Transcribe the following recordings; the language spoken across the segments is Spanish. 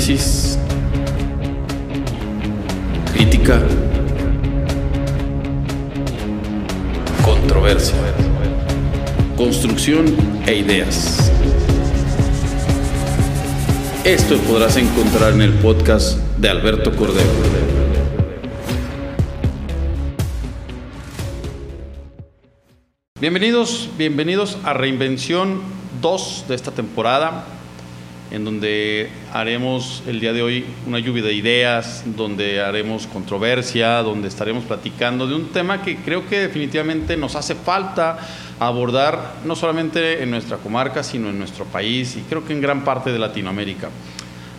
Análisis. Crítica. Controversia. Construcción e ideas. Esto podrás encontrar en el podcast de Alberto Cordero. Bienvenidos, bienvenidos a Reinvención 2 de esta temporada, en donde haremos el día de hoy una lluvia de ideas, donde haremos controversia, donde estaremos platicando de un tema que creo que definitivamente nos hace falta abordar, no solamente en nuestra comarca, sino en nuestro país y creo que en gran parte de Latinoamérica.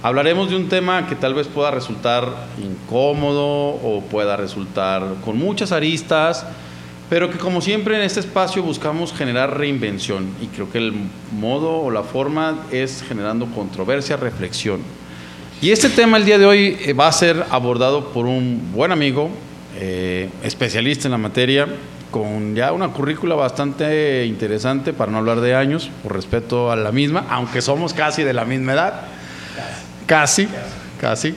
Hablaremos de un tema que tal vez pueda resultar incómodo o pueda resultar con muchas aristas, pero que como siempre en este espacio buscamos generar reinvención y creo que el modo o la forma es generando controversia, reflexión. Y este tema el día de hoy eh, va a ser abordado por un buen amigo, eh, especialista en la materia, con ya una currícula bastante interesante, para no hablar de años, por respeto a la misma, aunque somos casi de la misma edad. Casi, casi.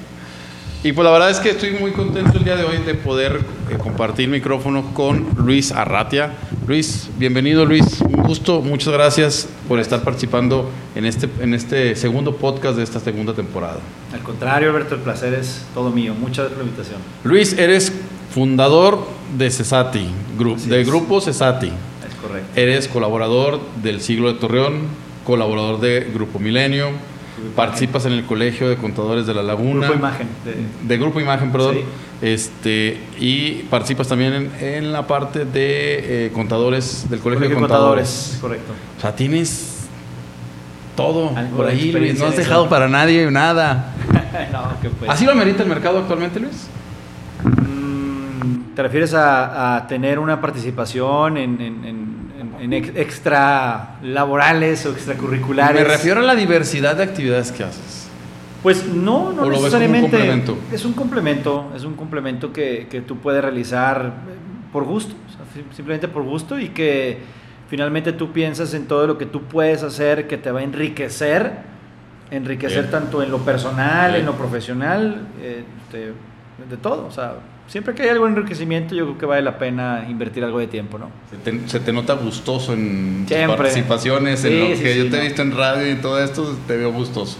Y pues la verdad es que estoy muy contento el día de hoy de poder eh, compartir micrófono con Luis Arratia. Luis, bienvenido Luis, un gusto, muchas gracias por estar participando en este, en este segundo podcast de esta segunda temporada. Al contrario, Alberto, el placer es todo mío. Muchas gracias por la invitación. Luis, eres fundador de Cesati, de Grupo Cesati. Es correcto. Eres colaborador del Siglo de Torreón, colaborador de Grupo Milenio participas en el Colegio de Contadores de la Laguna. Grupo Imagen. De, Grupo Imagen, perdón. Este, y participas también en, la parte de eh, contadores del Colegio, de Contadores. Correcto. O sea, tienes todo por ahí, Luis. No has dejado para nadie nada. no, pues. ¿Así lo amerita el mercado actualmente, Luis? Mm, ¿Te refieres a, tener una participación en en extra laborales o extracurriculares. Me refiero a la diversidad de actividades que haces. Pues no, no necesariamente. Es un complemento, es un complemento que, que tú puedes realizar por gusto, simplemente por gusto y que finalmente tú piensas en todo lo que tú puedes hacer que te va a enriquecer, enriquecer tanto en lo personal, en lo profesional, eh, de todo, o sea, siempre que hay algo de enriquecimiento, yo creo que vale la pena invertir algo de tiempo, ¿no? Se te, nota gustoso en tus participaciones, en lo que yo te he visto en radio y todo esto, te veo gustoso.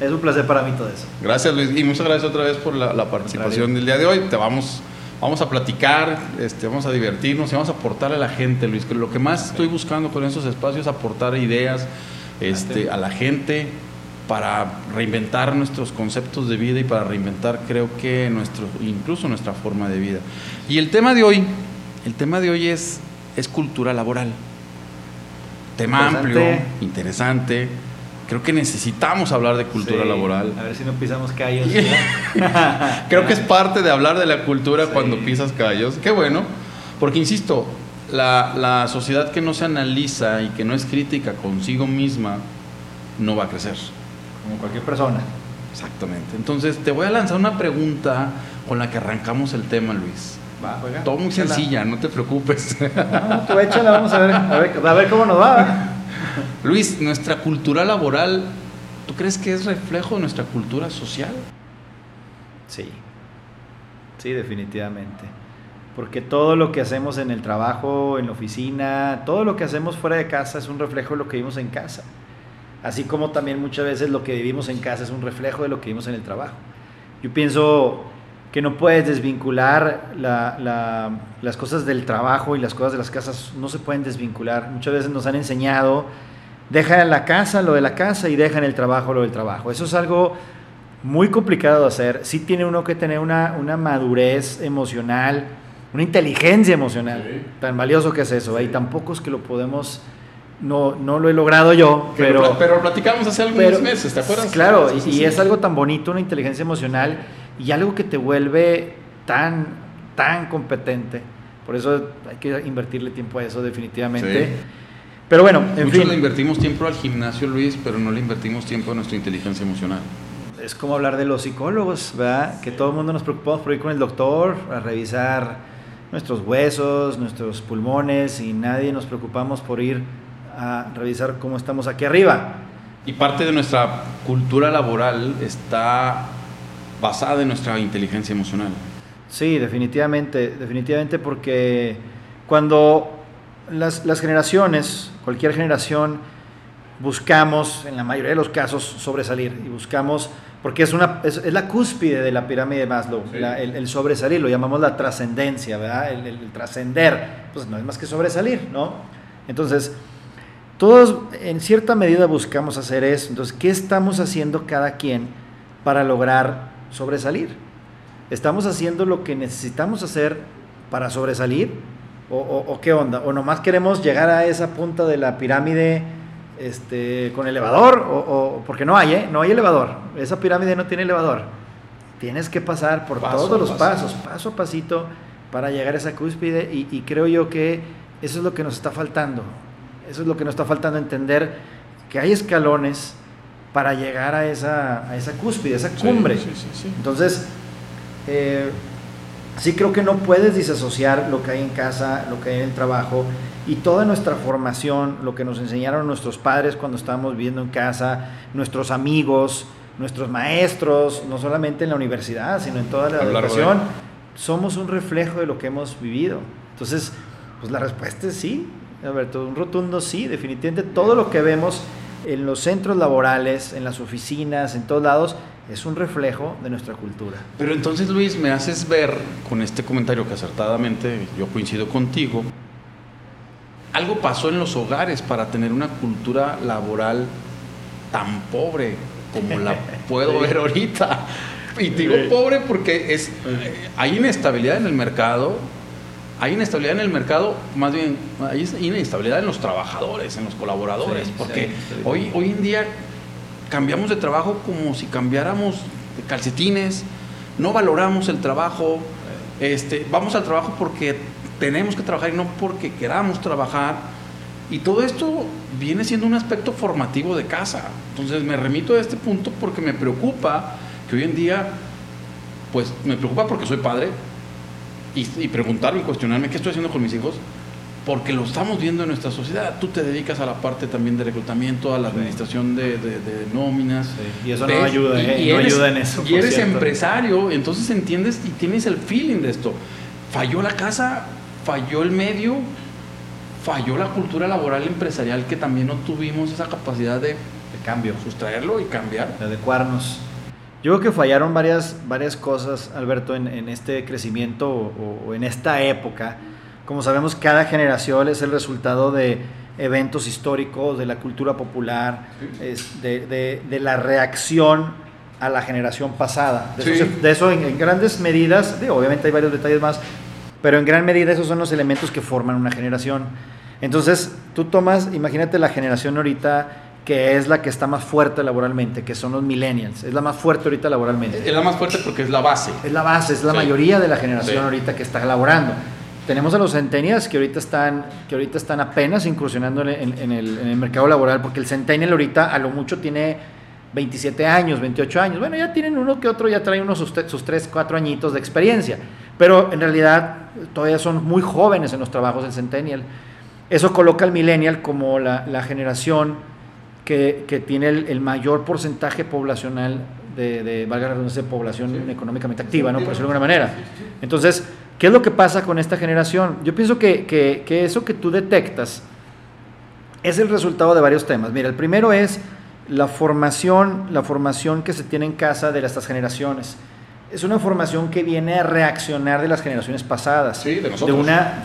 Es un placer para mí todo eso. Gracias Luis y muchas gracias otra vez por la, participación del día de hoy. Te vamos, vamos a platicar, este, vamos a divertirnos y vamos a aportar a la gente, Luis. Que lo que más estoy buscando con esos espacios es aportar ideas este, a la gente para reinventar nuestros conceptos de vida y para reinventar creo que nuestro incluso nuestra forma de vida. Y el tema de hoy, el tema de hoy es es cultura laboral. Tema amplio, interesante. Creo que necesitamos hablar de cultura laboral. A ver si no pisamos callos. creo que es parte de hablar de la cultura cuando pisas callos. Qué bueno, porque insisto, la, la sociedad que no se analiza y que no es crítica consigo misma no va a crecer como cualquier persona. Exactamente. Entonces, te voy a lanzar una pregunta con la que arrancamos el tema, Luis. Va, juega. Todo muy sencilla, no te preocupes. No, tú échala, vamos a ver, a ver, a ver cómo nos va. Luis, nuestra cultura laboral, ¿tú crees que es reflejo de nuestra cultura social? Sí, sí, definitivamente. Porque todo lo que hacemos en el trabajo, en la oficina, todo lo que hacemos fuera de casa es un reflejo de lo que vimos en casa. Así como también muchas veces lo que vivimos en casa es un reflejo de lo que vivimos en el trabajo. Yo pienso que no puedes desvincular las cosas del trabajo y las cosas de las casas, no se pueden desvincular. Muchas veces nos han enseñado, deja en la casa lo de la casa y deja en el trabajo lo del trabajo. Eso es algo muy complicado de hacer. Sí tiene uno que tener una, madurez emocional, una inteligencia emocional. Tan valioso que es eso. Y tampoco es que lo podemos no, no lo he logrado yo, pero... Pero, platicamos hace algunos meses, ¿te acuerdas? Claro, y, es algo tan bonito, una inteligencia emocional, y algo que te vuelve tan, tan competente. Por eso hay que invertirle tiempo a eso definitivamente. Pero bueno, en Muchos fin. le invertimos tiempo al gimnasio, Luis, pero no le invertimos tiempo a nuestra inteligencia emocional. Es como hablar de los psicólogos, ¿verdad? Que todo el mundo nos preocupamos por ir con el doctor a revisar nuestros huesos, nuestros pulmones y nadie nos preocupamos por ir a revisar cómo estamos aquí arriba. Y parte de nuestra cultura laboral está basada en nuestra inteligencia emocional. Sí, definitivamente, definitivamente porque cuando las, las generaciones, cualquier generación, buscamos, en la mayoría de los casos, sobresalir y buscamos, porque es, una, es, la cúspide de la pirámide de Maslow, el, sobresalir, lo llamamos la trascendencia, ¿verdad? El, trascender, pues no es más que sobresalir, ¿no? Entonces, todos en cierta medida buscamos hacer eso, entonces, ¿qué estamos haciendo cada quien para lograr sobresalir? ¿Estamos haciendo lo que necesitamos hacer para sobresalir? ¿O, o qué onda? ¿O nomás queremos llegar a esa punta de la pirámide? este, con elevador, o, porque no hay, ¿eh? no hay elevador. Esa pirámide no tiene elevador. Tienes que pasar por todos los pasos, paso a pasito, para llegar a esa cúspide. Y, creo yo que eso es lo que nos está faltando. Eso es lo que nos está faltando entender, que hay escalones para llegar a esa, a esa cúspide, a esa cumbre. Entonces, eh, sí creo que no puedes disasociar lo que hay en casa, lo que hay en el trabajo y toda nuestra formación, lo que nos enseñaron nuestros padres cuando estábamos viviendo en casa, nuestros amigos, nuestros maestros, no solamente en la universidad, sino en toda la educación, somos un reflejo de lo que hemos vivido. Entonces, pues la respuesta es sí, Alberto, un rotundo sí, definitivamente todo lo que vemos en los centros laborales, en las oficinas, en todos lados, es un reflejo de nuestra cultura. Pero entonces, Luis, me haces ver con este comentario que acertadamente yo coincido contigo, algo pasó en los hogares para tener una cultura laboral tan pobre como la puedo ver ahorita. Y digo pobre porque es, hay inestabilidad en el mercado, hay inestabilidad en el mercado, más bien hay inestabilidad en los trabajadores, en los colaboradores, porque hoy, hoy en día cambiamos de trabajo como si cambiáramos de calcetines, no valoramos el trabajo, este, vamos al trabajo porque tenemos que trabajar y no porque queramos trabajar. Y todo esto viene siendo un aspecto formativo de casa. Entonces me remito a este punto porque me preocupa que hoy en día, pues me preocupa porque soy padre y, y preguntarme y cuestionarme qué estoy haciendo con mis hijos porque lo estamos viendo en nuestra sociedad. Tú te dedicas a la parte también de reclutamiento, a la administración de, nóminas. Y eso no ayuda, ¿eh? no ayuda en eso. Y eres empresario, entonces entiendes y tienes el feeling de esto. Falló la casa, falló el medio, falló la cultura laboral empresarial que también no tuvimos esa capacidad de, cambio, sustraerlo y cambiar. De adecuarnos. Yo creo que fallaron varias, varias cosas, Alberto, en, este crecimiento o en esta época como sabemos, cada generación es el resultado de eventos históricos, de la cultura popular, de, la reacción a la generación pasada. De eso, en, grandes medidas, obviamente hay varios detalles más, pero en gran medida esos son los elementos que forman una generación. Entonces, tú tomas, imagínate la generación ahorita que es la que está más fuerte laboralmente, que son los millennials. Es la más fuerte ahorita laboralmente. Es la más fuerte porque es la base. Es la base, es la mayoría de la generación ahorita que está laborando. Tenemos a los centennials que ahorita están, que ahorita están apenas incursionando en, el, mercado laboral, porque el centennial ahorita a lo mucho tiene 27 años, 28 años. Bueno, ya tienen uno que otro, ya traen unos sus, sus 3, 4 añitos de experiencia. Pero en realidad todavía son muy jóvenes en los trabajos del centennial. Eso coloca al millennial como la, generación que, tiene el, mayor porcentaje poblacional de, de valga la población económicamente activa, ¿no? Por decirlo de alguna manera. Entonces, ¿Qué es lo que pasa con esta generación? Yo pienso que, eso que tú detectas es el resultado de varios temas. Mira, el primero es la formación, la formación que se tiene en casa de estas generaciones. Es una formación que viene a reaccionar de las generaciones pasadas. Sí, de nosotros. De una,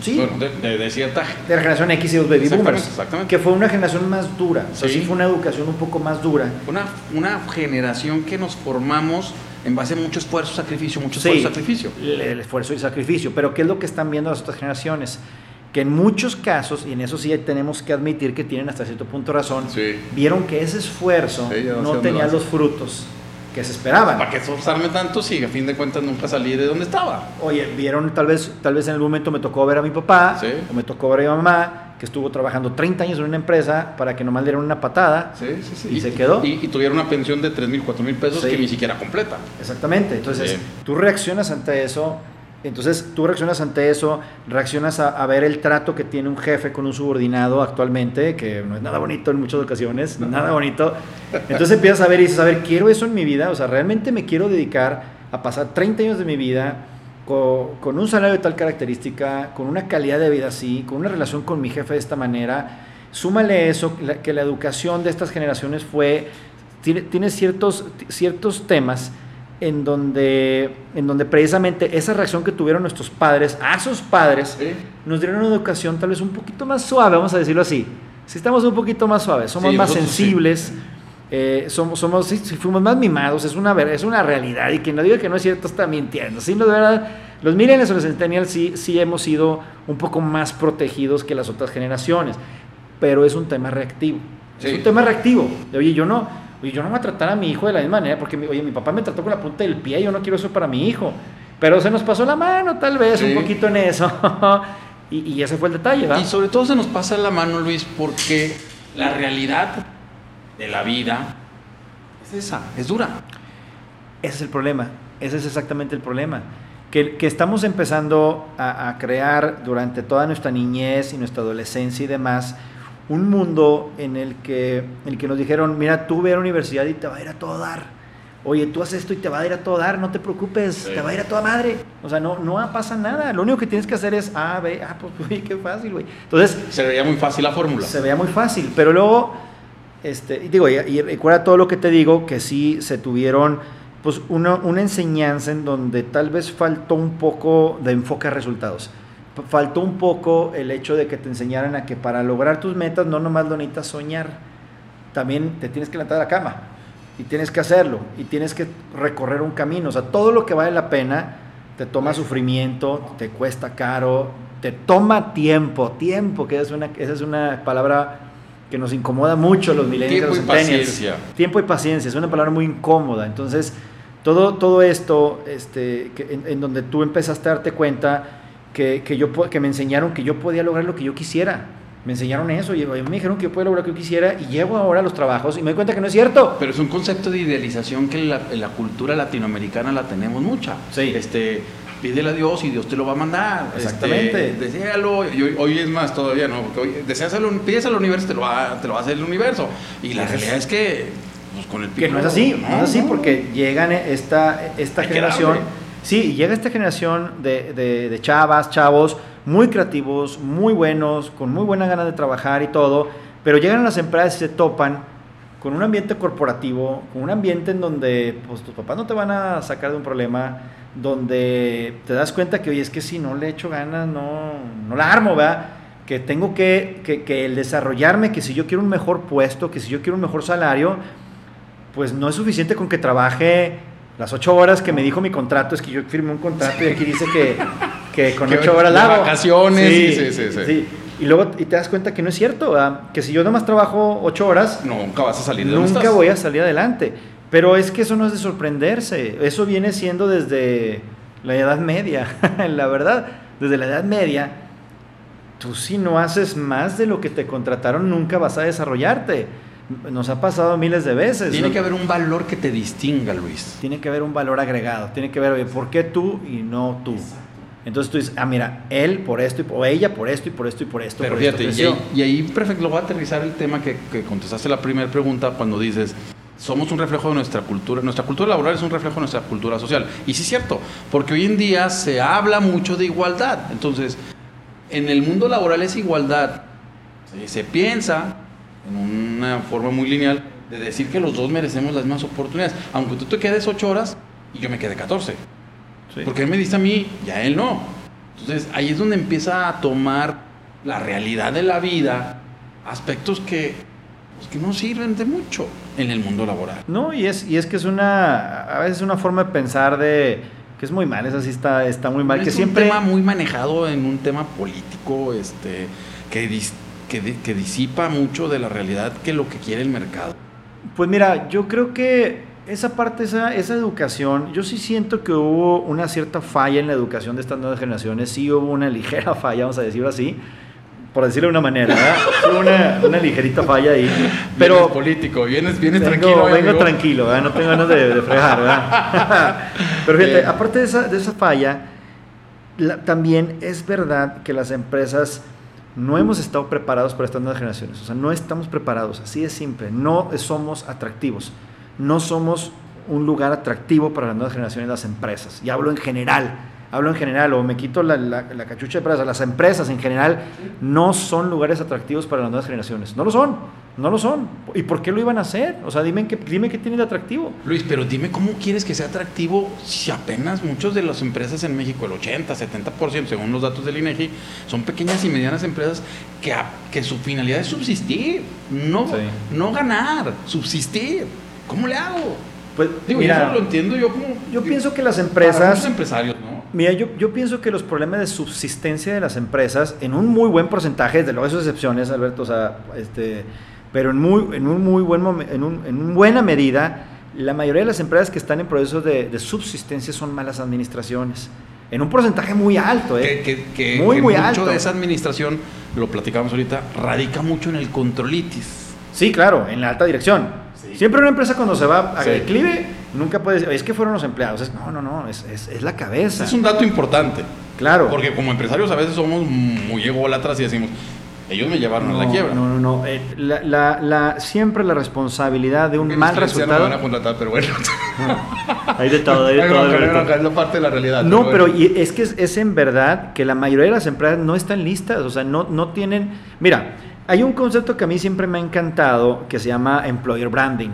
sí, de, cierta... De la generación X y los baby boomers. Exactamente. Que fue una generación más dura. O sea, sí. fue una educación un poco más dura. Una, una generación que nos formamos en base a mucho esfuerzo, sacrificio, mucho esfuerzo, sacrificio. El esfuerzo y sacrificio. Pero ¿qué es lo que están viendo las otras generaciones? Que en muchos casos, y en eso sí tenemos que admitir que tienen hasta cierto punto razón, vieron que ese esfuerzo no, tenía los frutos que se esperaban. ¿Para qué esforzarme tanto si a fin de cuentas nunca salí de donde estaba? Oye, vieron, tal vez, tal vez en el momento me tocó ver a mi papá, o me tocó ver a mi mamá, que estuvo trabajando 30 años en una empresa para que nomás le dieran una patada y, se quedó. Y, tuviera una pensión de 3 mil, 4 mil pesos que ni siquiera completa. Exactamente. Entonces, tú reaccionas ante eso Entonces tú reaccionas ante eso, reaccionas a, ver el trato que tiene un jefe con un subordinado actualmente, que no es nada bonito en muchas ocasiones, nada bonito. Entonces empiezas a ver y dices, a ver, quiero eso en mi vida, o sea, realmente me quiero dedicar a pasar 30 años de mi vida con, con un salario de tal característica, con una calidad de vida así, con una relación con mi jefe de esta manera. Súmale eso, que la educación de estas generaciones fue, tiene, tiene ciertos, ciertos temas en donde, en donde precisamente esa reacción que tuvieron nuestros padres a sus padres nos dieron una educación tal vez un poquito más suave, vamos a decirlo así. Si estamos un poquito más suaves, somos más sensibles, eh, somos, somos fuimos más mimados, es una, es una realidad y quien no diga que no es cierto está mintiendo. Sí, de verdad, los millennials o los centennials sí, sí hemos sido un poco más protegidos que las otras generaciones, pero es un tema reactivo. Es un tema reactivo. Oye, yo no, Oye, yo no voy a tratar a mi hijo de la misma manera, porque oye, mi papá me trató con la punta del pie, yo no quiero eso para mi hijo. Pero se nos pasó la mano, tal vez, un poquito en eso. y, y, ese fue el detalle, ¿verdad? Y sobre todo se nos pasa la mano, Luis, porque la realidad de la vida es esa, es dura. Ese es el problema, ese es exactamente el problema. Que, que estamos empezando a, a crear durante toda nuestra niñez y nuestra adolescencia y demás un mundo en el que, en el que nos dijeron, mira, tú ve a la universidad y te va a ir a todo dar. Oye, tú haces esto y te va a ir a todo dar, no te preocupes, te va a ir a toda madre. O sea, no, no pasa nada. Lo único que tienes que hacer es A, B, ah, pues, uy, qué fácil, güey. Entonces. Se veía muy fácil la fórmula. Se veía muy fácil, pero luego, este, digo, y, y recuerda todo lo que te digo, que sí se tuvieron, pues, una, una enseñanza en donde tal vez faltó un poco de enfoque a resultados faltó un poco el hecho de que te enseñaran a que para lograr tus metas no nomás lo necesitas soñar, también te tienes que levantar de la cama y tienes que hacerlo y tienes que recorrer un camino. O sea, todo lo que vale la pena te toma sufrimiento, te cuesta caro, te toma tiempo, tiempo, que es una, esa es una palabra que nos incomoda mucho los millennials. Tiempo y paciencia. Tiempo y paciencia, es una palabra muy incómoda. Entonces, todo, todo esto este, en, en donde tú empezaste a darte cuenta que, que, yo, que me enseñaron que yo podía lograr lo que yo quisiera. Me enseñaron eso y me dijeron que yo podía lograr lo que yo quisiera y llego ahora a los trabajos y me doy cuenta que no es cierto. Pero es un concepto de idealización que la, la cultura latinoamericana la tenemos mucha. Sí. Este, pídele a Dios y Dios te lo va a mandar. Este, Exactamente. Este, deséalo. Y hoy, es más todavía, ¿no? Porque hoy deseas al, pides al universo, te lo, va, te lo va a hacer el universo. Y la realidad es que, pues, con el Que no es así, no, es así porque llegan esta, esta generación Sí, llega esta generación de, de, chavas, chavos, muy creativos, muy buenos, con muy buena ganas de trabajar y todo, pero llegan a las empresas y se topan con un ambiente corporativo, con un ambiente en donde pues, tus papás no te van a sacar de un problema, donde te das cuenta que, oye, es que si no le echo ganas, no, no la armo, ¿verdad? Que tengo que, que, que el desarrollarme, que si yo quiero un mejor puesto, que si yo quiero un mejor salario, pues no es suficiente con que trabaje las ocho horas que me dijo mi contrato es que yo firmé un contrato y aquí dice que, que con ocho horas la vacaciones. Sí, sí, sí, sí, Y luego y te das cuenta que no es cierto, que si yo nada más trabajo ocho horas, nunca vas a salir de Nunca voy a salir adelante. Pero es que eso no es de sorprenderse. Eso viene siendo desde la Edad Media, la verdad. Desde la Edad Media, tú si no haces más de lo que te contrataron, nunca vas a desarrollarte nos ha pasado miles de veces. Tiene que haber un valor que te distinga, Luis. Tiene que haber un valor agregado. Tiene que ver, ¿por qué tú y no tú? Entonces tú dices, ah, mira, él por esto, y, o ella por esto y por esto y por esto. Pero fíjate, y, ahí, perfecto, lo voy a aterrizar el tema que, que contestaste la primera pregunta cuando dices, somos un reflejo de nuestra cultura, nuestra cultura laboral es un reflejo de nuestra cultura social. Y sí es cierto, porque hoy en día se habla mucho de igualdad. Entonces, en el mundo laboral es igualdad. Se piensa en una forma muy lineal de decir que los dos merecemos las mismas oportunidades, aunque tú te quedes ocho horas y yo me quede 14. Porque él me dice a mí y a él no. Entonces ahí es donde empieza a tomar la realidad de la vida aspectos que, pues, que no sirven de mucho en el mundo laboral. No, y es, y es que es una, a veces una forma de pensar de que es muy mal, esa sí está, está muy mal. Es que un siempre... tema muy manejado en un tema político, este, que que, disipa mucho de la realidad que lo que quiere el mercado. Pues mira, yo creo que esa parte, esa, esa educación, yo sí siento que hubo una cierta falla en la educación de estas nuevas generaciones, sí hubo una ligera falla, vamos a decirlo así, por decirlo de una manera, Hubo una, una, ligerita falla ahí. Pero vienes político, vienes, vienes tranquilo. Vengo tranquilo, no tengo ganas de, fregar. ¿verdad? Pero fíjate, aparte de esa, de esa falla, también es verdad que las empresas no hemos estado preparados para estas nuevas generaciones. O sea, no estamos preparados, así de simple. No somos atractivos. No somos un lugar atractivo para las nuevas generaciones las empresas. Y hablo en general hablo en general, o me quito la, la, cachucha de prensa, las empresas en general no son lugares atractivos para las nuevas generaciones. No lo son, no lo son. ¿Y por qué lo iban a hacer? O sea, dime qué, dime qué tiene de atractivo. Luis, pero dime cómo quieres que sea atractivo si apenas muchas de las empresas en México, el 80, 70%, según los datos del INEGI, son pequeñas y medianas empresas que, que su finalidad es subsistir, no, no ganar, subsistir. ¿Cómo le hago? Pues, Digo, eso lo entiendo yo como... Yo pienso que las empresas... empresarios, ¿no? Mira, yo, yo, pienso que los problemas de subsistencia de las empresas, en un muy buen porcentaje, desde luego esas excepciones, Alberto, o sea, este, pero en, muy, en un muy buen en, un, en buena medida, la mayoría de las empresas que están en procesos de, subsistencia son malas administraciones. En un porcentaje muy alto, ¿eh? Que, que, muy, muy mucho de esa administración, lo platicamos ahorita, radica mucho en el controlitis. Sí, claro, en la alta dirección. Siempre una empresa cuando se va a declive, nunca puede decir, es que fueron los empleados. no, no, no, es, es, la cabeza. Es un dato importante. Claro. Porque como empresarios a veces somos muy ególatras y decimos, ellos me llevaron a la quiebra. No, no, no. Eh, la, la, siempre la responsabilidad de un mal resultado. No van a contratar, pero bueno. hay de todo, hay de todo. es parte de la realidad. No, pero, es que es, es, en verdad que la mayoría de las empresas no están listas. O sea, no, no tienen. Mira, hay un concepto que a mí siempre me ha encantado que se llama employer branding.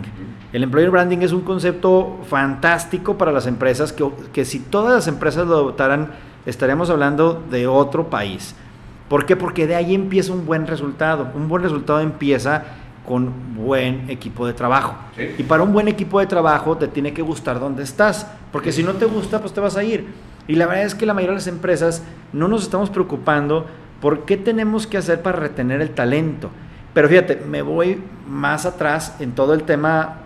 El employer branding es un concepto fantástico para las empresas que, que si todas las empresas lo adoptaran estaríamos hablando de otro país. ¿Por qué? Porque de ahí empieza un buen resultado. Un buen resultado empieza con buen equipo de trabajo. Y para un buen equipo de trabajo te tiene que gustar dónde estás, porque si no te gusta, pues te vas a ir. Y la verdad es que la mayoría de las empresas no nos estamos preocupando ¿Por qué tenemos que hacer para retener el talento? Pero fíjate, me voy más atrás en todo el tema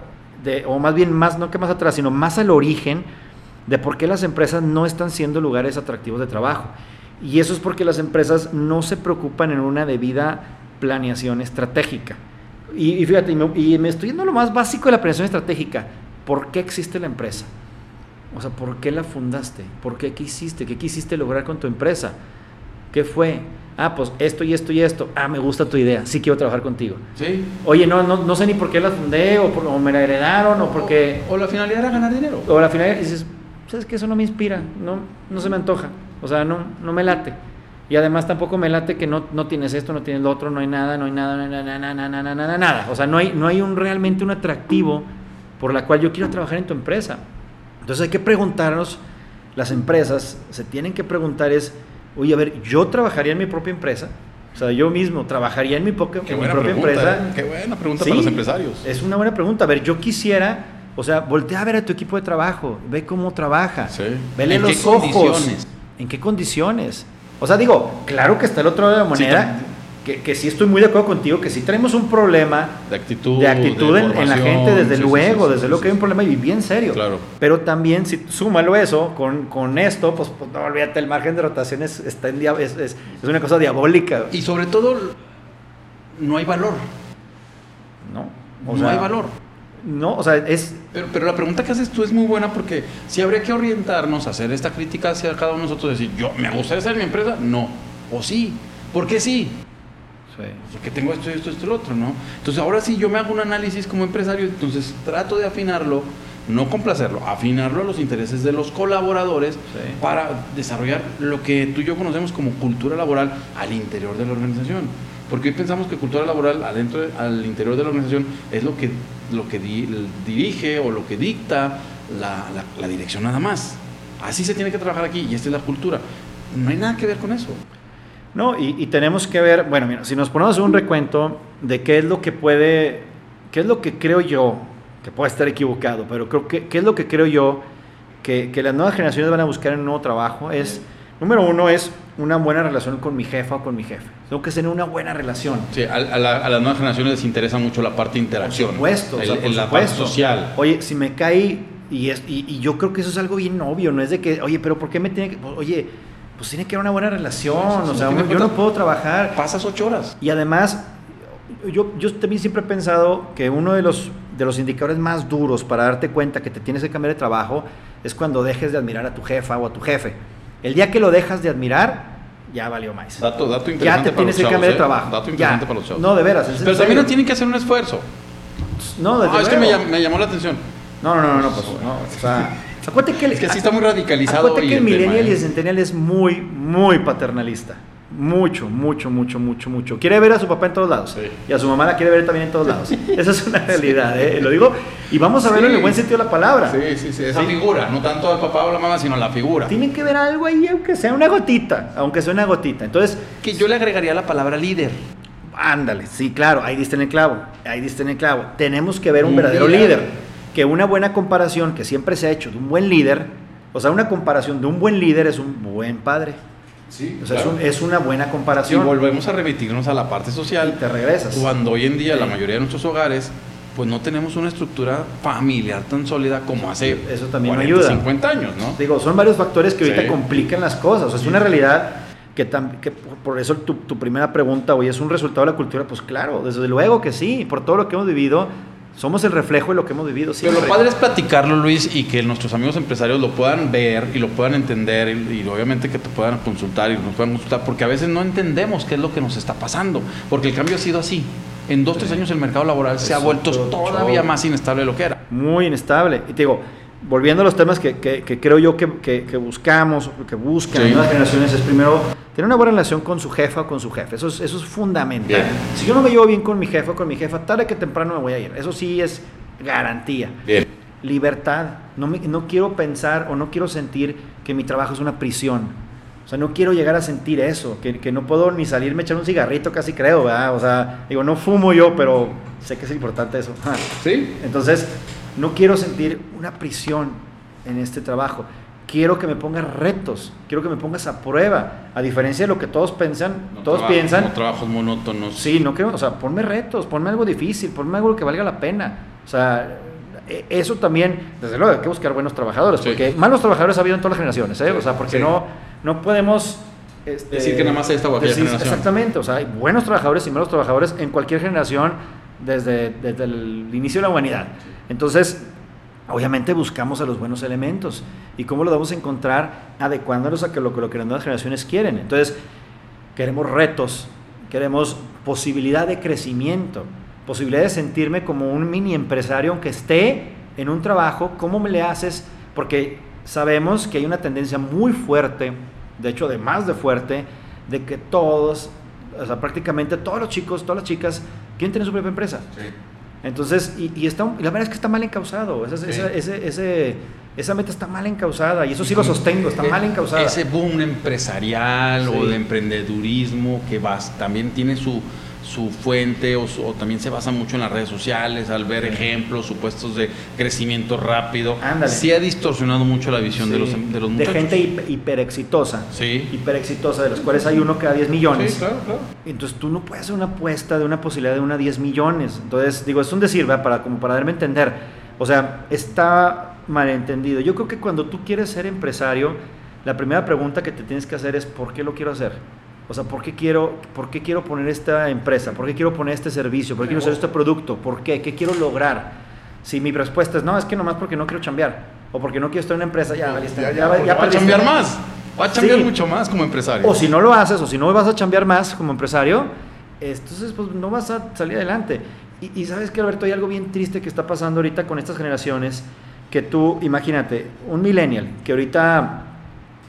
o más bien más, no que más atrás, sino más al origen de por qué las empresas no están siendo lugares atractivos de trabajo. Y eso es porque las empresas no se preocupan en una debida planeación estratégica. Y, fíjate, y me, y me, estoy yendo a lo más básico de la planeación estratégica. ¿Por qué existe la empresa? O sea, ¿por qué la fundaste? ¿Por qué? ¿Qué hiciste? ¿Qué quisiste lograr con tu empresa? ¿Qué fue? Ah, pues esto y esto y esto. Ah, me gusta tu idea. Sí quiero trabajar contigo. Sí. Oye, no, no, no sé ni por qué la fundé o, por, me la heredaron o porque... O, la finalidad era ganar dinero. O la finalidad, dices, ¿sabes qué? Eso no me inspira. No, no se me antoja. O sea, no, no me late. Y además tampoco me late que no, no tienes esto, no tienes lo otro, no hay nada, no hay nada, no hay nada, nada, nada, nada, nada, nada. O sea, no hay, no hay un, realmente un atractivo por la cual yo quiero trabajar en tu empresa. Entonces hay que preguntarnos, las empresas se tienen que preguntar es, oye, a ver, yo trabajaría en mi propia empresa. O sea, yo mismo trabajaría en mi, propia empresa. ¿eh? Qué buena pregunta para los empresarios. Es una buena pregunta. A ver, yo quisiera, o sea, voltea a ver a tu equipo de trabajo, ve cómo trabaja, sí. vele ¿En los qué ojos. Condiciones? ¿En qué condiciones? O sea, digo, claro que está el otro lado de la moneda que, que, sí estoy muy de acuerdo contigo, que sí tenemos un problema de actitud, de actitud en, la gente, desde luego, desde luego que hay un problema y bien serio. Claro. Pero también, si súmalo eso con, con esto, pues, pues, no olvídate, el margen de rotación es, está en, es, es, es, una cosa diabólica. Y sobre todo, no hay valor. No. no hay valor. No, o sea, es... Pero, pero, la pregunta que haces tú es muy buena porque si habría que orientarnos a hacer esta crítica hacia cada uno de nosotros, decir, yo, ¿me gustaría ser mi empresa? No. O sí. ¿Por qué sí? Porque tengo esto esto, esto lo otro, ¿no? Entonces ahora sí yo me hago un análisis como empresario, entonces trato de afinarlo, no complacerlo, afinarlo a los intereses de los colaboradores para desarrollar lo que tú y yo conocemos como cultura laboral al interior de la organización. Porque hoy pensamos que cultura laboral adentro, al interior de la organización es lo que, lo que dirige o lo que dicta la, la dirección nada más. Así se tiene que trabajar aquí y esta es la cultura. No hay nada que ver con eso. No, y, tenemos que ver, bueno, mira, si nos ponemos un recuento de qué es lo que puede, qué es lo que creo yo, que puede estar equivocado, pero creo que, qué es lo que creo yo que, las nuevas generaciones van a buscar en un nuevo trabajo, es, número uno, es una buena relación con mi jefa o con mi jefe. Tengo que tener una buena relación. Sí, a, las nuevas generaciones les interesa mucho la parte de interacción. Por supuesto, el, la parte social. Oye, si me cae, y, es, y, y, yo creo que eso es algo bien obvio, no es de que, oye, pero ¿por qué me tiene que, oye, pues tiene que haber una buena relación. o sea, yo no puedo trabajar. Pasas ocho horas. Y además, yo, yo también siempre he pensado que uno de los, de los indicadores más duros para darte cuenta que te tienes que cambiar de trabajo es cuando dejes de admirar a tu jefa o a tu jefe. El día que lo dejas de admirar, ya valió más. Dato, dato Ya interesante te para tienes los que cambiar de ¿eh? trabajo. Dato Ya. interesante para los chavos. No, de veras. Pero también serio. no tienen que hacer un esfuerzo. No, desde Ah, es que me, llam- me llamó la atención. No, no, no, no, pues no. O sea, acuérdate que, Es que sí está muy radicalizado Acuérdate que el el millennial y ¿eh? el centennial es muy, muy paternalista. Mucho, mucho, mucho, mucho, mucho. Quiere ver a su papá en todos lados. Sí. Y a su mamá la quiere ver también en todos lados. Esa es una realidad, ¿eh? lo digo. Y vamos a verlo en el buen sentido de la palabra. Sí, sí, sí. Esa figura, no tanto el papá o la mamá, sino la figura. Tienen que ver algo ahí, aunque sea una gotita. Aunque sea una gotita. Entonces, Que yo le agregaría la palabra líder. Ándale, sí, claro, ahí diste en el clavo, ahí diste en el clavo. Tenemos que ver un Un verdadero líder. líder. Que una buena comparación que siempre se ha hecho de un buen líder, o sea, una comparación de un buen líder es un buen padre. Sí, O sea, es, un- es una buena Y comparación. volvemos a remitirnos a la parte Y social. te regresas. Cuando hoy en día la mayoría de nuestros hogares, pues no tenemos una estructura familiar tan sólida como hace Eso también no 40, ayuda. 50 años, ¿no? Digo, son varios factores que ahorita Sí. complican las cosas. O sea, es una realidad que, tam- que por por eso tu, tu primera pregunta hoy es un resultado de la cultura. Pues claro, desde luego que sí. Por todo lo que hemos vivido, somos el reflejo de lo que hemos vivido. Pero siempre. lo padre es platicarlo, Luis, y que nuestros amigos empresarios lo puedan ver y lo puedan entender y, y obviamente que te puedan consultar y nos puedan consultar, porque a veces no entendemos qué es lo que nos está pasando, porque el cambio ha sido así. En dos, tres años el mercado laboral se ha vuelto todavía más inestable de lo que era. muy inestable. Y te digo, volviendo a los temas que, que- que creo yo que, que- buscamos, que buscan Sí. las generaciones, es primero tener una buena relación con su jefa o con su jefe. Eso es, eso es fundamental. Bien. Si yo no me llevo bien con mi jefa o con mi jefa, tarde que temprano me voy a ir. Eso sí es garantía. Bien. Libertad. No, me- no quiero pensar o no quiero sentir que mi trabajo es una prisión. O sea, no quiero llegar a sentir eso, que, que no puedo ni salirme a echar un cigarrito, casi creo, ¿verdad? O sea, digo, no fumo yo, pero sé que es importante eso. ¿Sí? Entonces, no quiero sentir una prisión en este trabajo. Quiero que me pongas retos, quiero que me pongas a prueba, a diferencia de lo que todos piensan, No todos trabajo- piensan. no trabajos monótonos. Sí, no quiero, o sea, ponme retos, ponme algo difícil, ponme algo que valga la pena. O sea, e- eso también, desde luego, hay que buscar buenos trabajadores, Sí. porque malos trabajadores ha habido en todas las generaciones, ¿eh? Sí, O sea, porque sí. no, no podemos... este, Decir que nada más esta o aquella generación. Exactamente, o sea, hay buenos trabajadores y malos trabajadores en cualquier generación desde, desde el inicio de la humanidad. Entonces, obviamente buscamos a los buenos elementos y cómo lo a encontrar adecuándonos a que lo, lo que las nuevas generaciones quieren. Entonces, queremos retos, queremos posibilidad de crecimiento, posibilidad de sentirme como un mini empresario, aunque esté en un trabajo, ¿cómo me le haces? Porque sabemos que hay una tendencia muy fuerte, de hecho de más de fuerte, de que todos, o sea, prácticamente todos los chicos, todas las chicas quieren tener su propia empresa. Entonces, y, y está, la verdad es que está mal encausado. Esa, Sí. esa- ese- ese- esa meta está mal encausada. Y eso sí lo sostengo, está mal encausada. Ese boom empresarial o Sí. de emprendedurismo que vas, también tiene su, su fuente o, su- o también se basa mucho en las redes sociales, al ver ejemplos, supuestos de crecimiento rápido. Ándale. Sí ha distorsionado mucho la visión de, Sí, los, de los de gente hiper, hiper exitosa. Sí. Hiper exitosa, de los cuales hay uno cada 10 millones. Sí, claro, claro. Entonces tú no puedes hacer una apuesta de una posibilidad de una 10 millones. Entonces, digo, es un decir, ¿verdad? Para, como para darme a entender. O sea, está malentendido. Yo creo que cuando tú quieres ser empresario, la primera pregunta que te tienes que hacer es ¿por qué lo quiero hacer? O sea, ¿por qué quiero, por qué quiero poner esta empresa? ¿Por qué quiero poner este servicio? ¿Por qué quiero hacer este producto? ¿Por qué? ¿Qué quiero lograr? Si mi respuesta es no, es que nomás porque no quiero chambear. O porque no quiero estar en una empresa, ya, valiste, ya, ya, Porque va a chambear más. Va a chambear Sí. mucho más como empresario. O si no lo haces, o si no vas a chambear más como empresario, entonces pues no vas a salir adelante. Y, y sabes que Alberto, hay algo bien triste que está pasando ahorita con estas generaciones, que tú, imagínate, un millennial, que ahorita,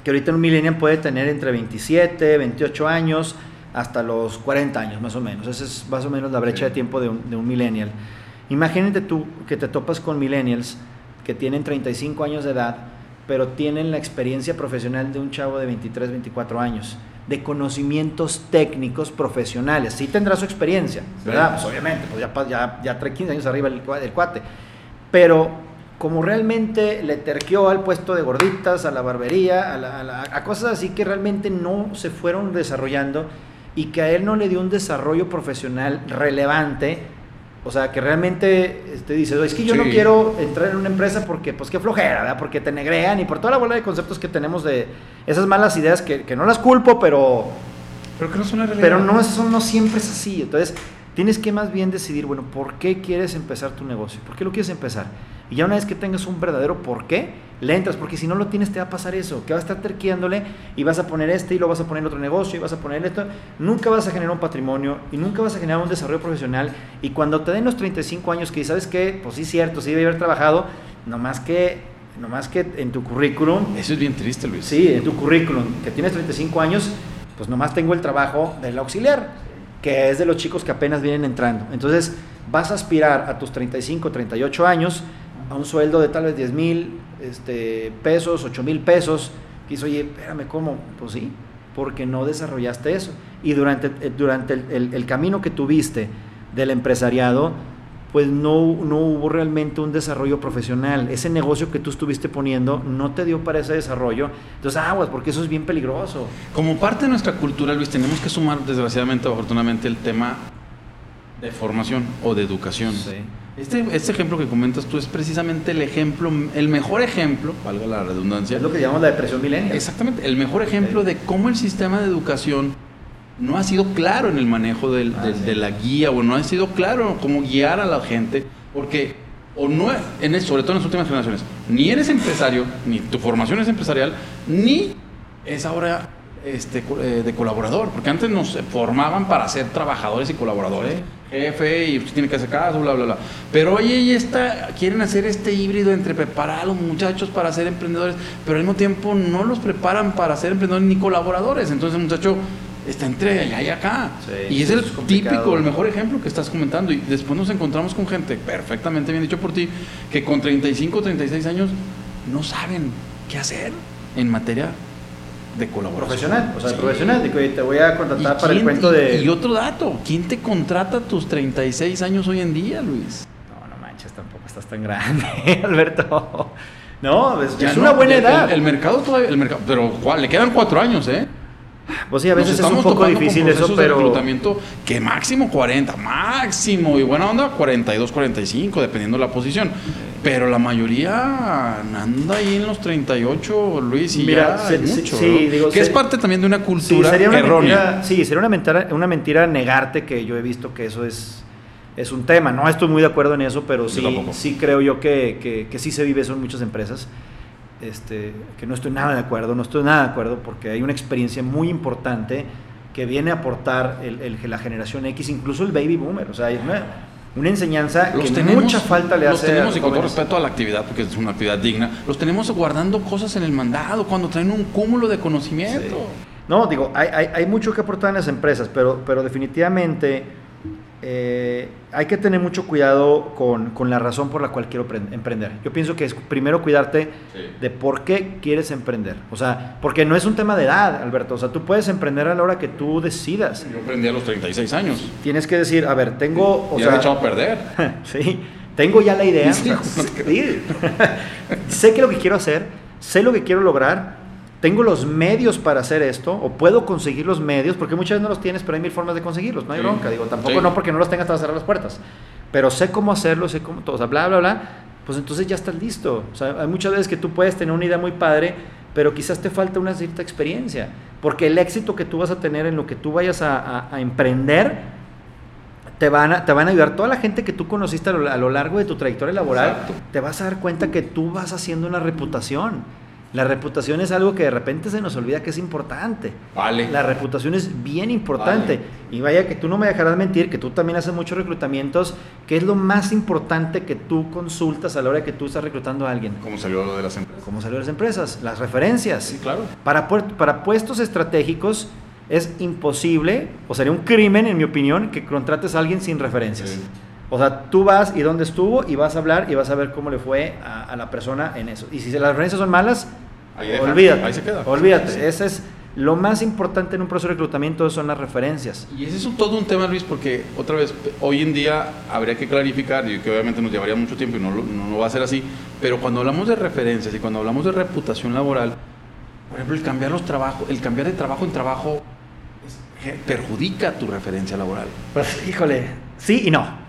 que ahorita un millennial puede tener entre 27, 28 años, hasta los 40 años más o menos. Esa es más o menos la brecha de tiempo de un, de un millennial. Imagínate tú que te topas con millennials que tienen 35 años de edad, pero tienen la experiencia profesional de un chavo de 23, 24 años, de conocimientos técnicos profesionales. Sí tendrá su experiencia, ¿verdad? Pues obviamente, pues ya, ya, ya trae 15 años arriba el cuate. Pero como realmente le terqueó al puesto de gorditas, a la barbería, a, la- a la- a cosas así que realmente no se fueron desarrollando y que a él no le dio un desarrollo profesional relevante, o sea, que realmente te dices, es que yo no Sí. quiero entrar en una empresa porque, pues qué flojera, ¿verdad? Porque te negrean y por toda la bola de conceptos que tenemos de esas malas ideas que, que no las culpo, pero, Pero que no es una realidad. pero no, eso no siempre es así. Entonces, tienes que más bien decidir, bueno, ¿por qué quieres empezar tu negocio? ¿Por qué lo quieres empezar? Y ya una vez que tengas un verdadero por qué, le entras, porque si no lo tienes te va a pasar eso, que vas a estar terquiándole y vas a poner este y lo vas a poner en otro negocio y vas a poner esto, nunca vas a generar un patrimonio y nunca vas a generar un desarrollo profesional y cuando te den los 35 años que sabes que, pues sí, cierto, sí debe haber trabajado, nomás que, nomás que en tu currículum... Eso es bien triste, Luis. Sí, en tu currículum, que tienes 35 años, pues nomás tengo el trabajo del auxiliar, que es de los chicos que apenas vienen entrando. Entonces vas a aspirar a tus 35, 38 años a un sueldo de tal vez 10 mil este, pesos, 8 mil pesos, que dice, oye, espérame, ¿cómo? Pues sí, porque no desarrollaste eso. Y durante, eh, durante el, el, camino que tuviste del empresariado, pues no, no hubo realmente un desarrollo profesional. Ese negocio que tú estuviste poniendo no te dio para ese desarrollo. Entonces, aguas, porque eso es bien peligroso. Como parte de nuestra cultura, Luis, tenemos que sumar, desgraciadamente, afortunadamente, el tema de formación o de educación. Sí. Este, este ejemplo que comentas tú es precisamente el ejemplo, el mejor ejemplo, valga la redundancia. Es lo que llamamos la depresión milenial. Exactamente, el mejor ejemplo de cómo el sistema de educación no ha sido claro en el manejo del, ah, de, la guía o no ha sido claro cómo guiar a la gente, porque o no, en, sobre todo en las últimas generaciones, ni eres empresario, ni tu formación es empresarial, ni es ahora este, eh, de colaborador, porque antes nos formaban para ser trabajadores y colaboradores jefe y usted tiene que hacer caso, bla, bla, bla. Pero oye, está, quieren hacer este híbrido entre preparar a los muchachos para ser emprendedores, pero al mismo tiempo no los preparan para ser emprendedores ni colaboradores. Entonces el muchacho está entre allá y acá. y es el típico, el mejor ejemplo que estás comentando. Y después nos encontramos con gente, perfectamente bien dicho por ti, que con 35, 36 años no saben qué hacer en materia de colaboración. Profesional, o sea, profesional, de que te voy a contratar para el cuento de... Y otro dato, ¿quién te contrata a tus 36 años hoy en día, Luis? No, no manches, tampoco estás tan grande, Alberto. No, es, es una buena edad. El, mercado todavía, el mercado, pero le quedan cuatro años, ¿eh? Pues sí, a veces es un poco difícil eso, pero. De reclutamiento que máximo 40, máximo, y buena onda 42, 45, dependiendo de la posición. Pero la mayoría anda ahí en los 38, Luis, y Mira, ya mucho. Sí, digo, que es parte también de una cultura sería una errónea. Mentira, sí, sería una mentira, una mentira negarte que yo he visto que eso es, es un tema. No estoy muy de acuerdo en eso, pero sí, sí creo yo que, que, que sí se vive eso en muchas empresas. Este, que no estoy nada de acuerdo, no estoy nada de acuerdo porque hay una experiencia muy importante que viene a aportar el, la generación X, incluso el baby boomer. O sea, una, enseñanza que mucha falta le los hace. Los tenemos, y con todo respeto a la actividad, porque es una actividad digna, los tenemos guardando cosas en el mandado cuando traen un cúmulo de conocimiento. No, digo, hay, hay, hay, mucho que aportar en las empresas, pero, pero definitivamente eh, hay que tener mucho cuidado con, con, la razón por la cual quiero emprender. Yo pienso que es primero cuidarte de por qué quieres emprender. O sea, porque no es un tema de edad, Alberto. O sea, tú puedes emprender a la hora que tú decidas. Yo emprendí a los 36 años. Tienes que decir, a ver, tengo... O ya echado a perder. sí, tengo ya la idea. sé que lo que quiero hacer, sé lo que quiero lograr tengo los medios para hacer esto, o puedo conseguir los medios, porque muchas veces no los tienes, pero hay mil formas de conseguirlos, no hay bronca. Digo, tampoco no porque no los tengas para cerrar las puertas, pero sé cómo hacerlo, sé cómo todo, o sea, bla, bla, bla, pues entonces ya estás listo. O sea, hay muchas veces que tú puedes tener una idea muy padre, pero quizás te falta una cierta experiencia, porque el éxito que tú vas a tener en lo que tú vayas a, emprender, te van, a, te van a ayudar. Toda la gente que tú conociste a lo, largo de tu trayectoria laboral, te vas a dar cuenta que tú vas haciendo una reputación. La reputación es algo que de repente se nos olvida que es importante. Vale. La reputación es bien importante. Y vaya que tú no me dejarás mentir, que tú también haces muchos reclutamientos, que es lo más importante que tú consultas a la hora de que tú estás reclutando a alguien. ¿Cómo salió lo de las empresas? ¿Cómo salió de las empresas? Las referencias. Sí, claro. Para, para puestos estratégicos es imposible, o sería un crimen, en mi opinión, que contrates a alguien sin referencias. O sea, tú vas y dónde estuvo y vas a hablar y vas a ver cómo le fue a, la persona en eso. Y si las referencias son malas, olvídate. Ahí se queda. Olvídate. Ese es lo más importante en un proceso de reclutamiento son las referencias. Y ese es todo un tema, Luis, porque otra vez, hoy en día habría que clarificar, y que obviamente nos llevaría mucho tiempo y no, no, va a ser así, pero cuando hablamos de referencias y cuando hablamos de reputación laboral, por ejemplo, el cambiar los trabajos, el cambiar de trabajo en trabajo perjudica tu referencia laboral. Pues, híjole, sí y no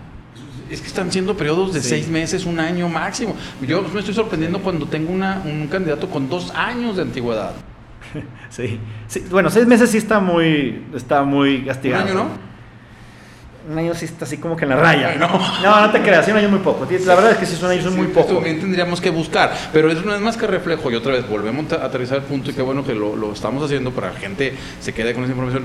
es que están siendo periodos de seis meses, un año máximo. Yo me estoy sorprendiendo cuando tengo una, un candidato con dos años de antigüedad. Sí. sí. bueno, seis meses sí está muy, está muy castigado. ¿Un año no? un año sí está así como que en la raya. No, no, no te creas, un año es muy poco. La verdad es que sí, son años son muy poco. También tendríamos que buscar, pero eso no es más que reflejo. Y otra vez, volvemos a aterrizar el punto y qué bueno que lo, lo estamos haciendo para que la gente se quede con esa información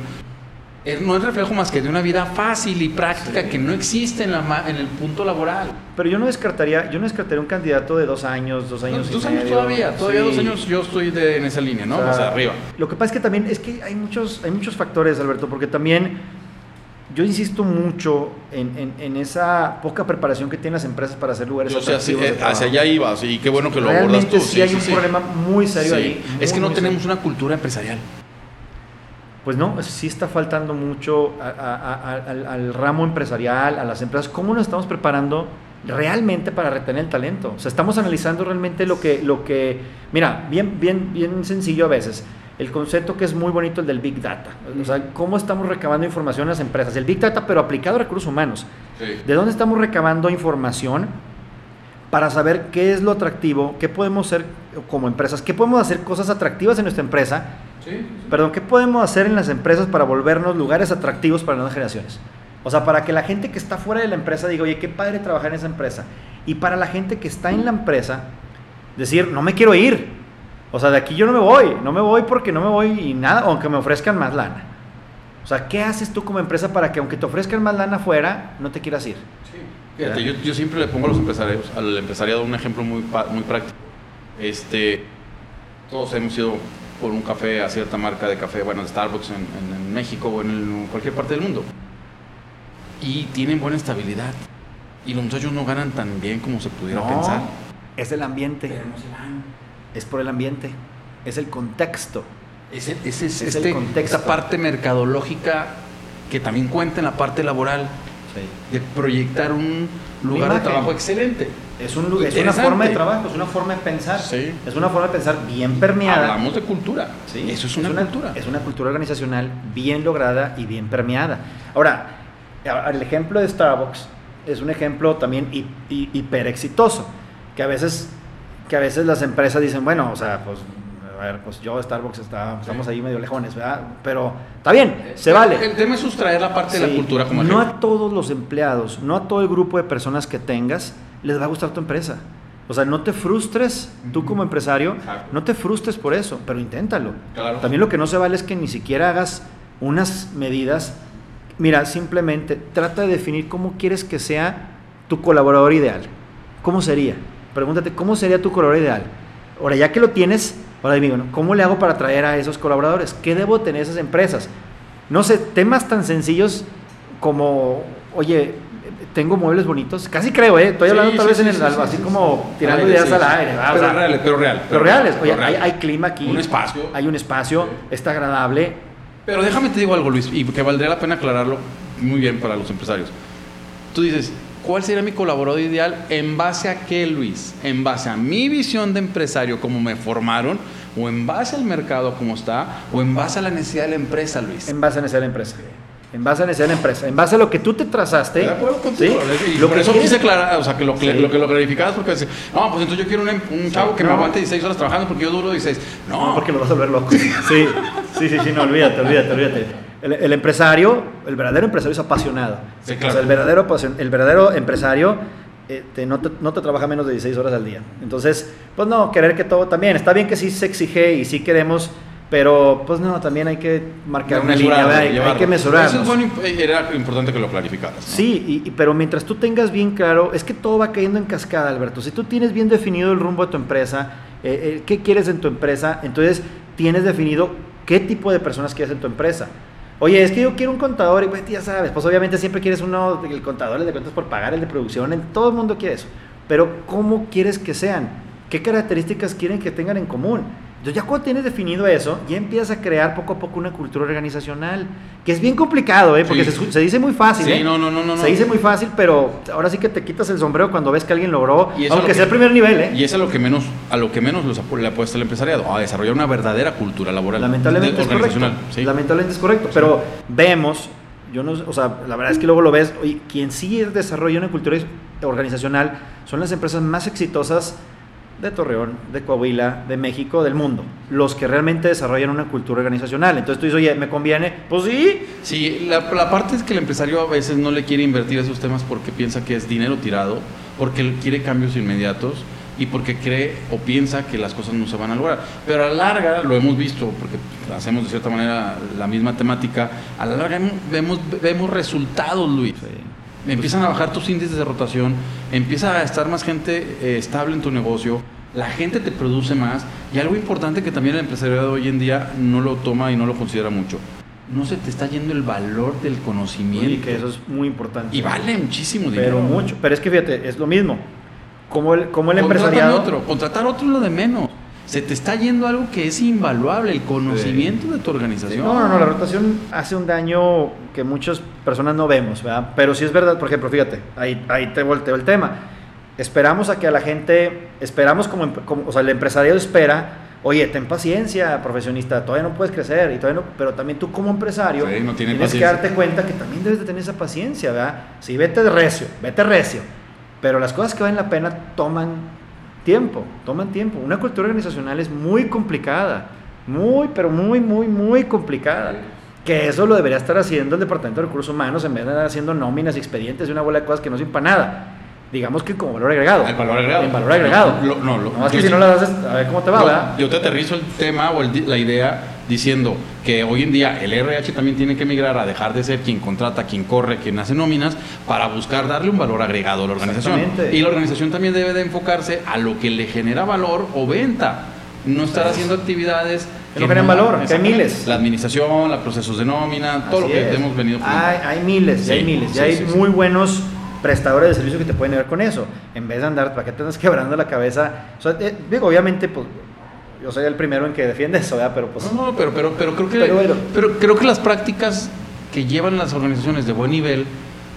no es reflejo más que de una vida fácil y práctica que no existe en, la, en el punto laboral. Pero yo no descartaría, yo no descartaría un candidato de dos años, dos años. dos años todavía, todavía dos años yo estoy en esa línea, ¿no? O sea, arriba. Lo que pasa es que también es que hay muchos, hay muchos factores, Alberto, porque también yo insisto mucho en, en, esa poca preparación que tienen las empresas para hacer lugares o sea, eh, hacia allá ibas y qué bueno que lo abordas tú. Sí, hay un problema muy serio ahí. es que no tenemos una cultura empresarial pues no, sí está faltando mucho al, ramo empresarial, a las empresas. ¿Cómo nos estamos preparando realmente para retener el talento? O sea, estamos analizando realmente lo que, lo que, mira, bien, bien, bien sencillo a veces. El concepto que es muy bonito, el del Big Data. O sea, cómo estamos recabando información en las empresas. El Big Data, pero aplicado a recursos humanos. ¿De dónde estamos recabando información para saber qué es lo atractivo, qué podemos hacer como empresas, qué podemos hacer cosas atractivas en nuestra empresa Perdón, ¿qué podemos hacer en las empresas para volvernos lugares atractivos para las nuevas generaciones? O sea, para que la gente que está fuera de la empresa diga, oye, qué padre trabajar en esa empresa. Y para la gente que está en la empresa, decir, no me quiero ir. O sea, de aquí yo no me voy. No me voy porque no me voy y nada, aunque me ofrezcan más lana. O sea, ¿qué haces tú como empresa para que aunque te ofrezcan más lana afuera, no te quieras ir? Fíjate, yo, yo, siempre le pongo a los empresarios, al empresariado un ejemplo muy, muy práctico. Este, todos hemos sido por un café a cierta marca de café, bueno, de Starbucks en, México o en, cualquier parte del mundo. Y tienen buena estabilidad. Y los muchachos no ganan tan bien como se pudiera pensar. Es el ambiente. Es por el ambiente. Es el contexto. Es, es, es, este, Esa parte mercadológica que también cuenta en la parte laboral. De proyectar un lugar de trabajo excelente. Es, un, es una forma de trabajo, es una forma de pensar. Es una forma de pensar bien permeada. Hablamos de cultura. Sí, Eso es una, cultura. Es una cultura organizacional bien lograda y bien permeada. Ahora, el ejemplo de Starbucks es un ejemplo también hiper exitoso. Que a veces, que a veces las empresas dicen, bueno, o sea, pues a ver, pues yo Starbucks está, estamos ahí medio lejones, ¿verdad? Pero está bien, se vale. El tema es sustraer la parte de la cultura como No a todos los empleados, no a todo el grupo de personas que tengas les va a gustar tu empresa. O sea, no te frustres tú como empresario, no te frustres por eso, pero inténtalo. También lo que no se vale es que ni siquiera hagas unas medidas. Mira, simplemente trata de definir cómo quieres que sea tu colaborador ideal. ¿Cómo sería? Pregúntate, ¿cómo sería tu colaborador ideal? Ahora, ya que lo tienes, ahora digo, ¿cómo le hago para atraer a esos colaboradores? ¿Qué debo tener esas empresas? No sé, temas tan sencillos como, oye, tengo muebles bonitos, casi creo, ¿eh? Estoy hablando tal vez en el, así como tirando ideas al aire. Pero, reales, pero real. Pero, reales. Oye, Hay, clima aquí. Un espacio. Hay un espacio, está agradable. Pero déjame te digo algo, Luis, y que valdría la pena aclararlo muy bien para los empresarios. Tú dices, ¿cuál sería mi colaborador ideal? ¿En base a qué, Luis? ¿En base a mi visión de empresario, como me formaron? ¿O en base al mercado como está? ¿O en base a la necesidad de la empresa, Luis? En base a la necesidad de la empresa. En base a necesidad de la empresa, en base a lo que tú te trazaste. De acuerdo contigo. ¿sí? lo por que eso quise aclarar, o sea, que lo, que, lo, que lo clarificabas, porque dices, no, pues entonces yo quiero un, un chavo que me aguante 16 horas trabajando porque yo duro 16. No, porque lo vas a volver loco. sí, sí, sí, sí, no, olvídate, olvídate, olvídate. El, empresario, el verdadero empresario es apasionado. Sí, claro. O sea, el verdadero, el verdadero empresario eh, no, te, no, te, trabaja menos de 16 horas al día. Entonces, pues no, querer que todo también. Está bien que sí se exige y sí queremos pero pues no, también hay que marcar una línea, hay, que mesurar. Eso es bueno, era importante que lo clarificaras. Sí, y, pero mientras tú tengas bien claro, es que todo va cayendo en cascada, Alberto. Si tú tienes bien definido el rumbo de tu empresa, eh, eh, qué quieres en tu empresa, entonces tienes definido qué tipo de personas quieres en tu empresa. Oye, es que yo quiero un contador y pues ya sabes, pues obviamente siempre quieres uno, el contador, el de cuentas por pagar, el de producción, todo el mundo quiere eso. Pero ¿cómo quieres que sean? ¿Qué características quieren que tengan en común? Entonces ya cuando tienes definido eso, ya empiezas a crear poco a poco una cultura organizacional, que es bien complicado, ¿eh? porque se, dice muy fácil. Sí, ¿eh? no, no, no, Se dice muy fácil, pero ahora sí que te quitas el sombrero cuando ves que alguien logró, aunque sea el primer nivel. ¿eh? Y es a lo que menos, a lo que menos le apuesta el empresariado, a desarrollar una verdadera cultura laboral. Lamentablemente es correcto. Lamentablemente es correcto, pero vemos, yo no, o sea, la verdad es que luego lo ves, oye, quien sí desarrolla una cultura organizacional son las empresas más exitosas de Torreón, de Coahuila, de México, del mundo. Los que realmente desarrollan una cultura organizacional. Entonces tú dices, oye, ¿me conviene? Pues sí. Sí, la, la parte es que el empresario a veces no le quiere invertir esos temas porque piensa que es dinero tirado, porque quiere cambios inmediatos y porque cree o piensa que las cosas no se van a lograr. Pero a la larga, lo hemos visto, porque hacemos de cierta manera la misma temática, a la larga vemos, vemos resultados, Luis. Empiezan a bajar tus índices de rotación, empieza a estar más gente eh, estable en tu negocio, la gente te produce más y algo importante que también el empresariado hoy en día no lo toma y no lo considera mucho. No se te está yendo el valor del conocimiento. Y que eso es muy importante. Y vale muchísimo dinero. Pero mucho. Pero es que fíjate, es lo mismo. Como el, como el empresariado. otro. Contratar otro es lo de menos. Se te está yendo algo que es invaluable, el conocimiento de tu organización. No, no, no, la rotación hace un daño que muchas personas no vemos, ¿verdad? Pero sí es verdad, por ejemplo, fíjate, ahí, ahí te volteo el tema. Esperamos a que a la gente, esperamos como, como o sea, el empresariado espera oye, ten paciencia, profesionista, todavía no puedes crecer, y todavía no, pero también tú como empresario tienes que darte cuenta que también debes de tener esa paciencia, ¿verdad? Sí, vete de recio, vete recio, pero las cosas que valen la pena toman tiempo, toman tiempo. Una cultura organizacional es muy complicada, muy, pero muy, muy, muy complicada. Que eso lo debería estar haciendo el Departamento de Recursos Humanos en vez de estar haciendo nóminas expedientes y una bola de cosas que no sirven para nada digamos que como valor agregado. El valor agregado. El valor agregado. no, lo, no, que si no las haces, a ver cómo te va, Yo te aterrizo el tema o la idea diciendo que hoy en día el RH también tiene que migrar a dejar de ser quien contrata, quien corre, quien hace nóminas, para buscar darle un valor agregado a la organización. Y la organización también debe de enfocarse a lo que le genera valor o venta. No estar haciendo actividades que no generan valor, que hay miles. La administración, los procesos de nómina, todo lo que hemos venido hay, hay miles, hay miles, ya hay muy buenos prestadores de servicio que te pueden ver con eso, en vez de andar, ¿para qué te andas quebrando la cabeza? Eh, digo, obviamente, pues yo soy el primero en que defiende eso, ¿verdad? Pero pues... No, no, pero, pero, pero, creo que, pero creo que las prácticas que llevan las organizaciones de buen nivel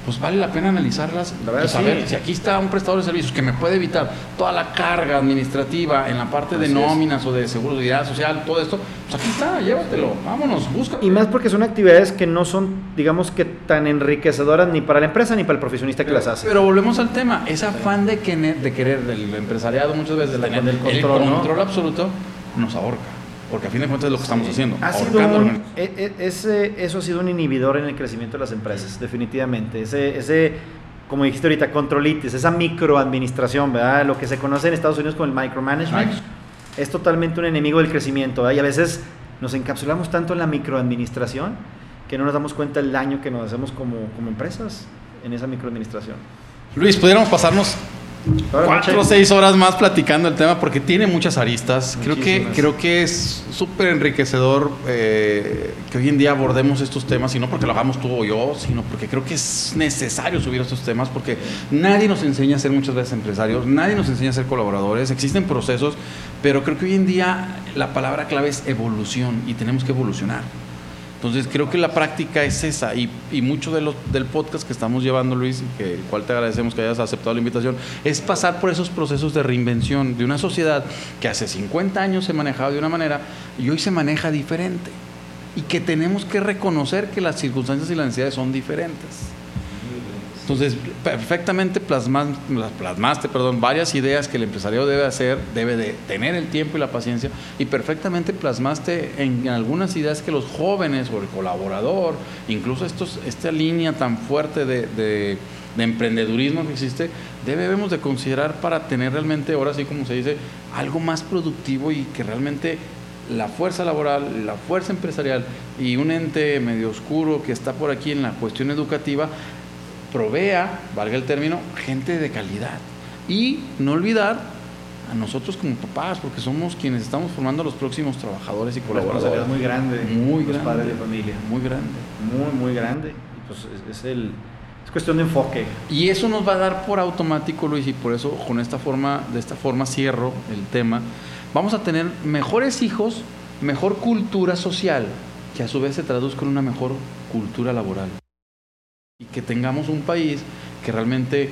pues vale la pena analizarlas y saber si aquí está un prestador de servicios que me puede evitar toda la carga administrativa en la parte de nóminas o de seguridad social, todo esto, pues aquí está, llévatelo, vámonos, busca. Y más porque son actividades que no son, digamos que tan enriquecedoras ni para la empresa ni para el profesionista que las hace. Pero volvemos al tema, ese afán de, que, de querer del empresariado muchas veces de tener el control absoluto nos ahorca porque a fin de cuentas es lo que estamos haciendo. Ha sido e, e, ese, eso ha sido un inhibidor en el crecimiento de las empresas, definitivamente. Ese, ese, como dijiste ahorita, controlitis, esa microadministración, ¿verdad? Lo que se conoce en Estados Unidos como el micromanagement, es totalmente un enemigo del crecimiento, Y a veces nos encapsulamos tanto en la microadministración que no nos damos cuenta del daño que nos hacemos como, como empresas en esa microadministración. Luis, pudiéramos pasarnos cuatro o seis horas más platicando el tema porque tiene muchas aristas. Creo que, creo que es súper enriquecedor eh, que hoy en día abordemos estos temas y no porque lo hagamos tú o yo, sino porque creo que es necesario subir estos temas porque nadie nos enseña a ser muchas veces empresarios, nadie nos enseña a ser colaboradores, existen procesos, pero creo que hoy en día la palabra clave es evolución y tenemos que evolucionar. Entonces creo que la práctica es esa y, mucho de lo, del podcast que estamos llevando, Luis, y que el cual te agradecemos que hayas aceptado la invitación, es pasar por esos procesos de reinvención de una sociedad que hace 50 años se manejaba de una manera y hoy se maneja diferente y que tenemos que reconocer que las circunstancias y las necesidades son diferentes. Entonces, perfectamente plasmaste, perdón, varias ideas que el empresario debe hacer, debe de tener el tiempo y la paciencia, y perfectamente plasmaste en, algunas ideas que los jóvenes o el colaborador, incluso estos, esta línea tan fuerte de, de, emprendedurismo que existe, debemos de considerar para tener realmente, ahora sí como se dice, algo más productivo y que realmente la fuerza laboral, la fuerza empresarial y un ente medio oscuro que está por aquí en la cuestión educativa provea, valga el término, gente de calidad. Y no olvidar a nosotros como papás, porque somos quienes estamos formando a los próximos trabajadores y colaboradores. muy grande. Muy grande. padres de familia. Muy grande. Muy, muy grande. Y pues es, el, es cuestión de enfoque. Y eso nos va a dar por automático, Luis, y por eso con esta forma, de esta forma cierro el tema. Vamos a tener mejores hijos, mejor cultura social, que a su vez se traduzca en una mejor cultura laboral y que tengamos un país que realmente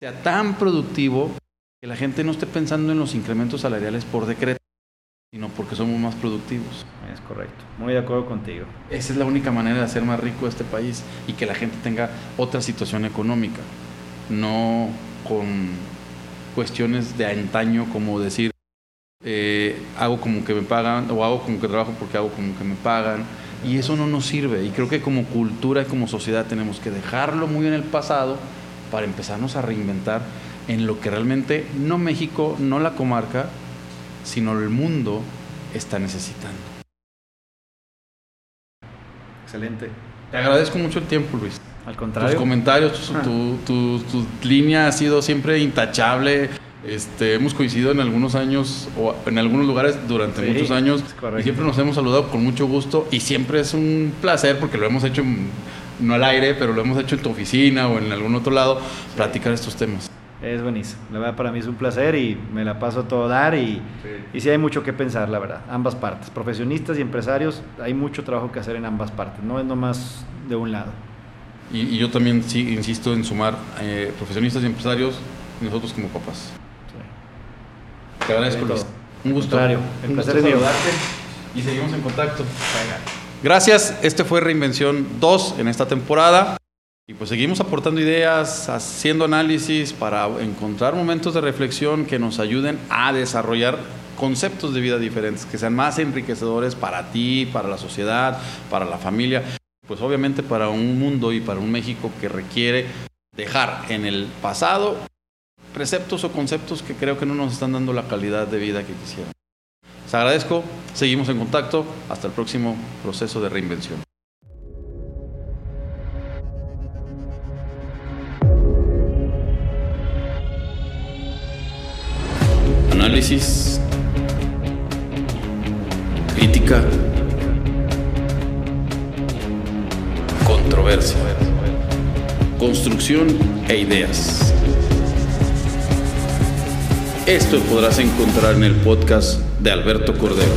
sea tan productivo que la gente no esté pensando en los incrementos salariales por decreto, sino porque somos más productivos. Es correcto, muy de acuerdo contigo. Esa es la única manera de hacer más rico este país y que la gente tenga otra situación económica, no con cuestiones de antaño como decir, eh, hago como que me pagan o hago como que trabajo porque hago como que me pagan. Y eso no nos sirve. Y creo que como cultura y como sociedad tenemos que dejarlo muy en el pasado para empezarnos a reinventar en lo que realmente no México, no la comarca, sino el mundo está necesitando. Excelente. Te agradezco mucho el tiempo, Luis. Al contrario. Tus comentarios, tu, tu, tu, línea ha sido siempre intachable. Este, hemos coincidido en algunos años o en algunos lugares durante Sí, muchos años y siempre nos hemos saludado con mucho gusto y siempre es un placer porque lo hemos hecho en- no al aire, pero lo hemos hecho en tu oficina o en algún otro lado, platicar estos temas. Es buenísimo. La verdad para mí es un placer y me la paso a todo dar y, y sí hay mucho que pensar, la verdad. Ambas partes. Profesionistas y empresarios, hay mucho trabajo que hacer en ambas partes. No es nomás de un lado. Y, y yo también sí insisto en sumar eh, profesionistas y empresarios nosotros como papás. Te agradezco, De Luis. Un gusto. Contrario, el Un placer gusto saludarte Y seguimos en contacto. Gracias. Este fue Reinvención 2 en esta temporada. Y pues seguimos aportando ideas, haciendo análisis para encontrar momentos de reflexión que nos ayuden a desarrollar conceptos de vida diferentes, que sean más enriquecedores para ti, para la sociedad, para la familia, pues obviamente para un mundo y para un México que requiere dejar en el pasado preceptos o conceptos que creo que no nos están dando la calidad de vida que quisiéramos. Les agradezco, seguimos en contacto, hasta el próximo proceso de reinvención. Análisis, crítica, controversia, construcción e ideas. Esto podrás encontrar en el podcast de Alberto Cordero.